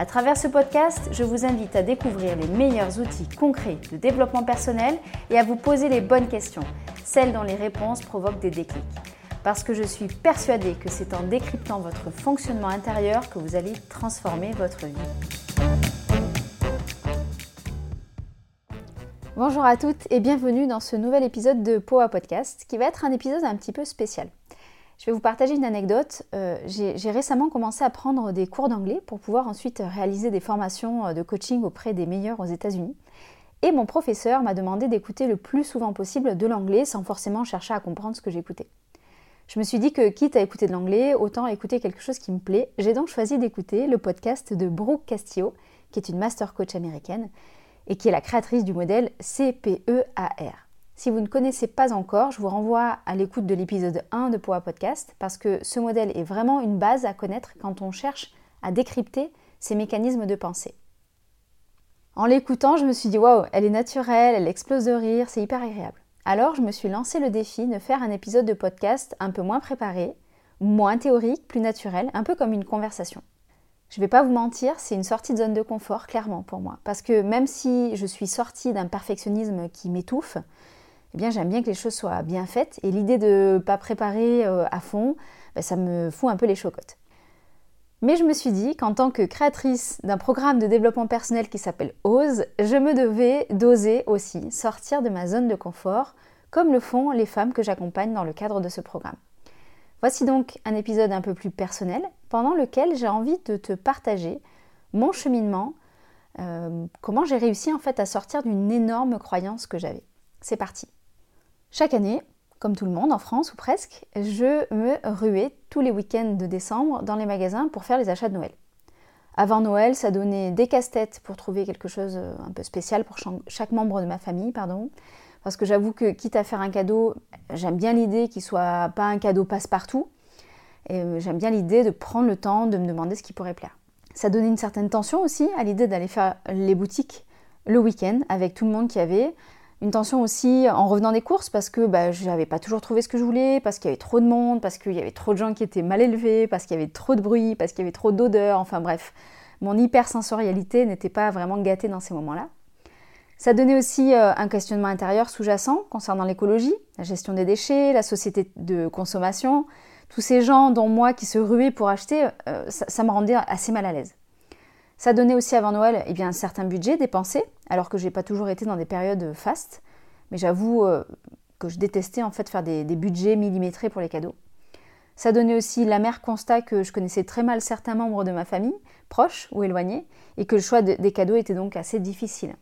À travers ce podcast, je vous invite à découvrir les meilleurs outils concrets de développement personnel et à vous poser les bonnes questions, celles dont les réponses provoquent des déclics. Parce que je suis persuadée que c'est en décryptant votre fonctionnement intérieur que vous allez transformer votre vie. Bonjour à toutes et bienvenue dans ce nouvel épisode de Poa Podcast qui va être un épisode un petit peu spécial. Je vais vous partager une anecdote. Euh, j'ai récemment commencé à prendre des cours d'anglais pour pouvoir ensuite réaliser des formations euh, de coaching auprès des meilleurs aux États-Unis. Et mon professeur m'a demandé d'écouter le plus souvent possible de l'anglais sans forcément chercher à comprendre ce que j'écoutais. Je me suis dit que quitte à écouter de l'anglais, autant écouter quelque chose qui me plaît. J'ai donc choisi d'écouter le podcast de Brooke Castillo, qui est une master coach américaine et qui est la créatrice du modèle CPEAR. Si vous ne connaissez pas encore, je vous renvoie à l'écoute de l'épisode 1 de Poa Podcast parce que ce modèle est vraiment une base à connaître quand on cherche à décrypter ces mécanismes de pensée. En l'écoutant, je me suis dit waouh, elle est naturelle, elle explose de rire, c'est hyper agréable. Alors, je me suis lancé le défi de faire un épisode de podcast un peu moins préparé, moins théorique, plus naturel, un peu comme une conversation. Je ne vais pas vous mentir, c'est une sortie de zone de confort, clairement, pour moi. Parce que même si je suis sortie d'un perfectionnisme qui m'étouffe, eh bien j'aime bien que les choses soient bien faites. Et l'idée de ne pas préparer euh, à fond, ben, ça me fout un peu les chocottes. Mais je me suis dit qu'en tant que créatrice d'un programme de développement personnel qui s'appelle Ose, je me devais d'oser aussi sortir de ma zone de confort, comme le font les femmes que j'accompagne dans le cadre de ce programme. Voici donc un épisode un peu plus personnel, pendant lequel j'ai envie de te partager mon cheminement, euh, comment j'ai réussi en fait à sortir d'une énorme croyance que j'avais. C'est parti. Chaque année, comme tout le monde en France ou presque, je me ruais tous les week-ends de décembre dans les magasins pour faire les achats de Noël. Avant Noël, ça donnait des casse-têtes pour trouver quelque chose euh, un peu spécial pour chaque membre de ma famille, pardon. Parce que j'avoue que quitte à faire un cadeau, j'aime bien l'idée qu'il soit pas un cadeau passe-partout. Et euh, j'aime bien l'idée de prendre le temps de me demander ce qui pourrait plaire. Ça donnait une certaine tension aussi à l'idée d'aller faire les boutiques le week-end avec tout le monde qui avait, une tension aussi en revenant des courses parce que bah, je n'avais pas toujours trouvé ce que je voulais, parce qu'il y avait trop de monde, parce qu'il y avait trop de gens qui étaient mal élevés, parce qu'il y avait trop de bruit, parce qu'il y avait trop d'odeurs, enfin bref, mon hypersensorialité n'était pas vraiment gâtée dans ces moments-là. Ça donnait aussi euh, un questionnement intérieur sous-jacent concernant l'écologie, la gestion des déchets, la société de consommation. Tous ces gens, dont moi, qui se ruaient pour acheter, euh, ça me rendait assez mal à l'aise. Ça donnait aussi avant Noël eh un certain budget dépensé, alors que je n'ai pas toujours été dans des périodes fastes. Mais j'avoue euh, que je détestais en fait faire des, budgets millimétrés pour les cadeaux. Ça donnait aussi l'amer constat que je connaissais très mal certains membres de ma famille, proches ou éloignés, et que le choix des cadeaux était donc assez difficile.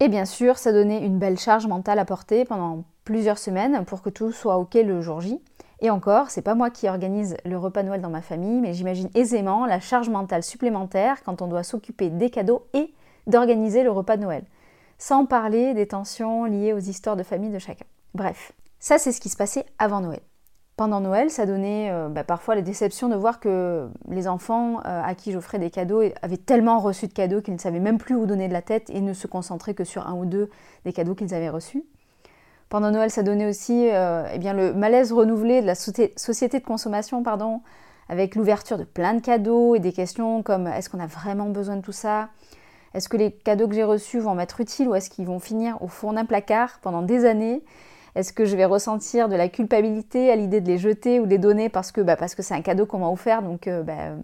Et bien sûr, ça donnait une belle charge mentale à porter pendant plusieurs semaines pour que tout soit ok le jour J. Et encore, c'est pas moi qui organise le repas Noël dans ma famille, mais j'imagine aisément la charge mentale supplémentaire quand on doit s'occuper des cadeaux et d'organiser le repas de Noël. Sans parler des tensions liées aux histoires de famille de chacun. Bref, ça c'est ce qui se passait avant Noël. Pendant Noël, ça donnait euh, bah, parfois la déception de voir que les enfants euh, à qui j'offrais des cadeaux avaient tellement reçu de cadeaux qu'ils ne savaient même plus où donner de la tête et ne se concentraient que sur un ou deux des cadeaux qu'ils avaient reçus. Pendant Noël, ça donnait aussi euh, eh le malaise renouvelé de la société de consommation, pardon, avec l'ouverture de plein de cadeaux et des questions comme est-ce qu'on a vraiment besoin de tout ça? Est-ce que les cadeaux que j'ai reçus vont m'être utiles ou est-ce qu'ils vont finir au fond d'un placard pendant des années? Est-ce que je vais ressentir de la culpabilité à l'idée de les jeter ou de les donner parce que bah, c'est un cadeau qu'on m'a offert? Donc euh, bah,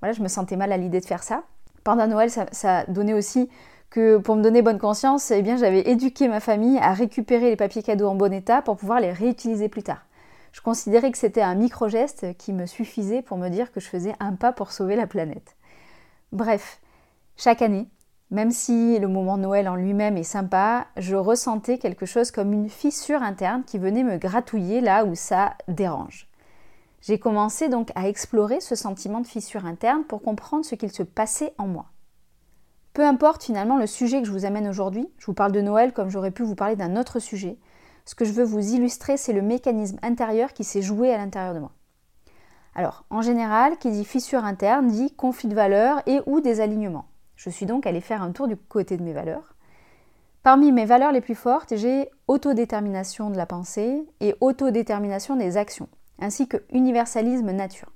voilà, je me sentais mal à l'idée de faire ça. Pendant Noël, ça donnait aussi que pour me donner bonne conscience, eh bien j'avais éduqué ma famille à récupérer les papiers cadeaux en bon état pour pouvoir les réutiliser plus tard. Je considérais que c'était un micro-geste qui me suffisait pour me dire que je faisais un pas pour sauver la planète. Bref, chaque année, même si le moment Noël en lui-même est sympa, je ressentais quelque chose comme une fissure interne qui venait me gratouiller là où ça dérange. J'ai commencé donc à explorer ce sentiment de fissure interne pour comprendre ce qu'il se passait en moi. Peu importe finalement le sujet que je vous amène aujourd'hui, je vous parle de Noël comme j'aurais pu vous parler d'un autre sujet. Ce que je veux vous illustrer, c'est le mécanisme intérieur qui s'est joué à l'intérieur de moi. Alors, en général, qui dit fissure interne dit conflit de valeurs et ou des alignements. Je suis donc allée faire un tour du côté de mes valeurs. Parmi mes valeurs les plus fortes, j'ai autodétermination de la pensée et autodétermination des actions, ainsi que universalisme nature.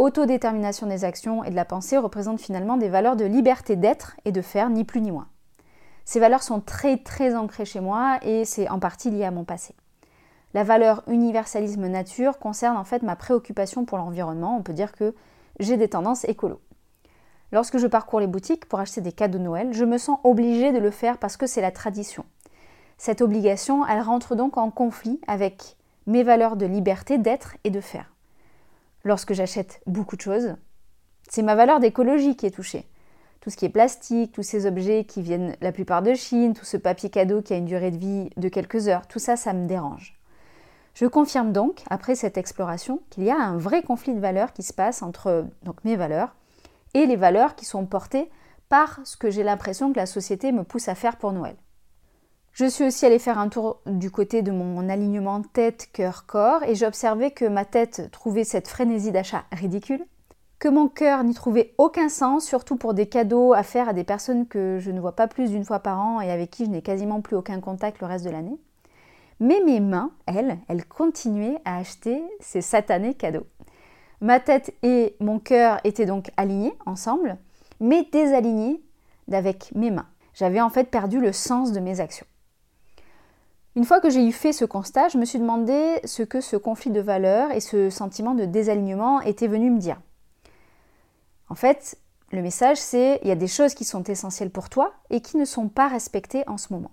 Autodétermination des actions et de la pensée représentent finalement des valeurs de liberté d'être et de faire, ni plus ni moins. Ces valeurs sont très très ancrées chez moi et c'est en partie lié à mon passé. La valeur universalisme nature concerne en fait ma préoccupation pour l'environnement. On peut dire que j'ai des tendances écolo. Lorsque je parcours les boutiques pour acheter des cadeaux de Noël, je me sens obligée de le faire parce que c'est la tradition. Cette obligation, elle rentre donc en conflit avec mes valeurs de liberté d'être et de faire. Lorsque j'achète beaucoup de choses, c'est ma valeur d'écologie qui est touchée. Tout ce qui est plastique, tous ces objets qui viennent la plupart de Chine, tout ce papier cadeau qui a une durée de vie de quelques heures, tout ça, ça me dérange. Je confirme donc, après cette exploration, qu'il y a un vrai conflit de valeurs qui se passe entre mes valeurs et les valeurs qui sont portées par ce que j'ai l'impression que la société me pousse à faire pour Noël. Je suis aussi allée faire un tour du côté de mon alignement tête, cœur, corps et j'ai observé que ma tête trouvait cette frénésie d'achat ridicule, que mon cœur n'y trouvait aucun sens, surtout pour des cadeaux à faire à des personnes que je ne vois pas plus d'une fois par an et avec qui je n'ai quasiment plus aucun contact le reste de l'année. Mais mes mains, elles, elles continuaient à acheter ces satanés cadeaux. Ma tête et mon cœur étaient donc alignés ensemble, mais désalignés d'avec mes mains. J'avais en fait perdu le sens de mes actions. Une fois que j'ai eu fait ce constat, je me suis demandé ce que ce conflit de valeurs et ce sentiment de désalignement étaient venus me dire. En fait, le message c'est il y a des choses qui sont essentielles pour toi et qui ne sont pas respectées en ce moment.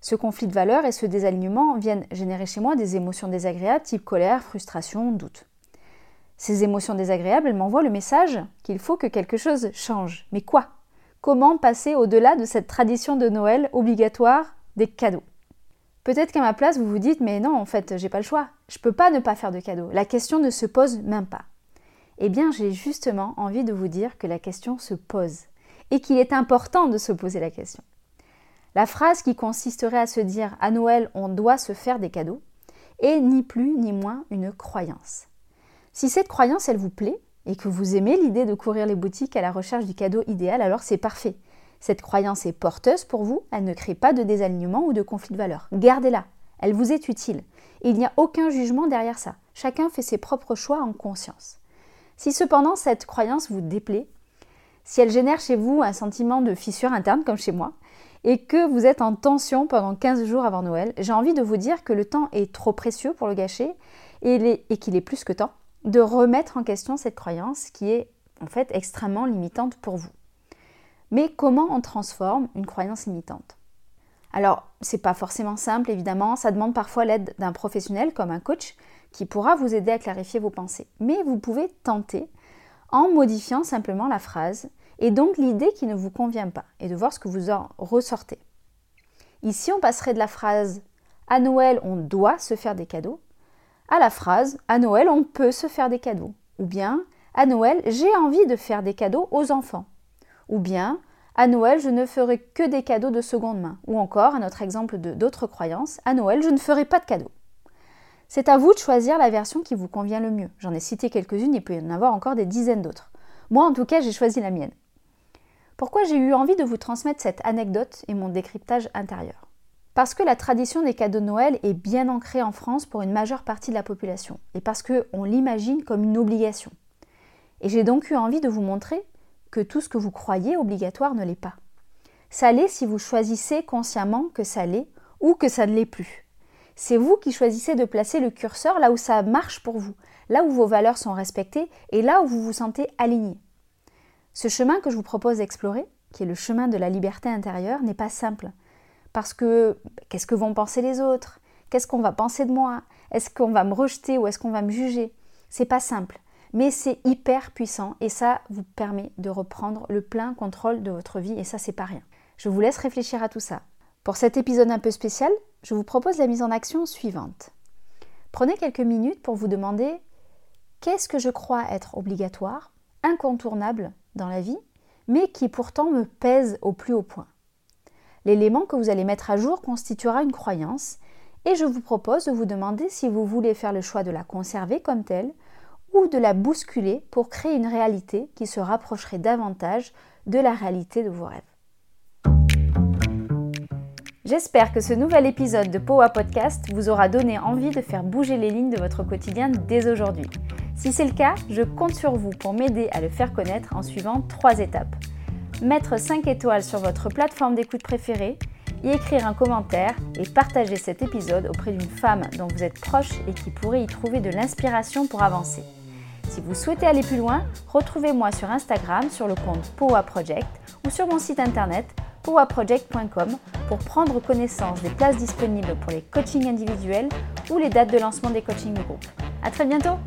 Ce conflit de valeurs et ce désalignement viennent générer chez moi des émotions désagréables type colère, frustration, doute. Ces émotions désagréables, m'envoient le message qu'il faut que quelque chose change. Mais quoi? Comment passer au-delà de cette tradition de Noël obligatoire des cadeaux? Peut-être qu'à ma place, vous vous dites mais non, en fait, j'ai pas le choix. Je peux pas ne pas faire de cadeaux. La question ne se pose même pas. Eh bien, j'ai justement envie de vous dire que la question se pose et qu'il est important de se poser la question. La phrase qui consisterait à se dire à Noël on doit se faire des cadeaux est ni plus ni moins une croyance. Si cette croyance, elle vous plaît et que vous aimez l'idée de courir les boutiques à la recherche du cadeau idéal, alors c'est parfait. Cette croyance est porteuse pour vous, elle ne crée pas de désalignement ou de conflit de valeurs. Gardez-la, elle vous est utile. Il n'y a aucun jugement derrière ça. Chacun fait ses propres choix en conscience. Si cependant cette croyance vous déplaît, si elle génère chez vous un sentiment de fissure interne comme chez moi, et que vous êtes en tension pendant 15 jours avant Noël, j'ai envie de vous dire que le temps est trop précieux pour le gâcher et qu'il est plus que temps de remettre en question cette croyance qui est en fait extrêmement limitante pour vous. Mais comment on transforme une croyance limitante Alors, c'est pas forcément simple évidemment, ça demande parfois l'aide d'un professionnel comme un coach qui pourra vous aider à clarifier vos pensées. Mais vous pouvez tenter en modifiant simplement la phrase et donc l'idée qui ne vous convient pas et de voir ce que vous en ressortez. Ici, on passerait de la phrase à Noël, on doit se faire des cadeaux à la phrase À Noël, on peut se faire des cadeaux. Ou bien À Noël, j'ai envie de faire des cadeaux aux enfants. Ou bien À Noël, je ne ferai que des cadeaux de seconde main. Ou encore, à notre exemple de d'autres croyances, À Noël, je ne ferai pas de cadeaux. C'est à vous de choisir la version qui vous convient le mieux. J'en ai cité quelques-unes, il peut y en avoir encore des dizaines d'autres. Moi, en tout cas, j'ai choisi la mienne. Pourquoi j'ai eu envie de vous transmettre cette anecdote et mon décryptage intérieur? Parce que la tradition des cadeaux de Noël est bien ancrée en France pour une majeure partie de la population, et parce qu'on l'imagine comme une obligation. Et j'ai donc eu envie de vous montrer que tout ce que vous croyez obligatoire ne l'est pas. Ça l'est si vous choisissez consciemment que ça l'est ou que ça ne l'est plus. C'est vous qui choisissez de placer le curseur là où ça marche pour vous, là où vos valeurs sont respectées et là où vous vous sentez aligné. Ce chemin que je vous propose d'explorer, qui est le chemin de la liberté intérieure, n'est pas simple. Parce que qu'est-ce que vont penser les autres? Qu'est-ce qu'on va penser de moi? Est-ce qu'on va me rejeter ou est-ce qu'on va me juger? C'est pas simple, mais c'est hyper puissant et ça vous permet de reprendre le plein contrôle de votre vie et ça c'est pas rien. Je vous laisse réfléchir à tout ça. Pour cet épisode un peu spécial, je vous propose la mise en action suivante. Prenez quelques minutes pour vous demander qu'est-ce que je crois être obligatoire, incontournable dans la vie, mais qui pourtant me pèse au plus haut point. L'élément que vous allez mettre à jour constituera une croyance et je vous propose de vous demander si vous voulez faire le choix de la conserver comme telle ou de la bousculer pour créer une réalité qui se rapprocherait davantage de la réalité de vos rêves. J'espère que ce nouvel épisode de Powa Podcast vous aura donné envie de faire bouger les lignes de votre quotidien dès aujourd'hui. Si c'est le cas, je compte sur vous pour m'aider à le faire connaître en suivant trois étapes. Mettre 5 étoiles sur votre plateforme d'écoute préférée, y écrire un commentaire et partager cet épisode auprès d'une femme dont vous êtes proche et qui pourrait y trouver de l'inspiration pour avancer. Si vous souhaitez aller plus loin, retrouvez-moi sur Instagram sur le compte Powa Project ou sur mon site internet powaproject.com pour prendre connaissance des places disponibles pour les coachings individuels ou les dates de lancement des coachings de groupe. À très bientôt!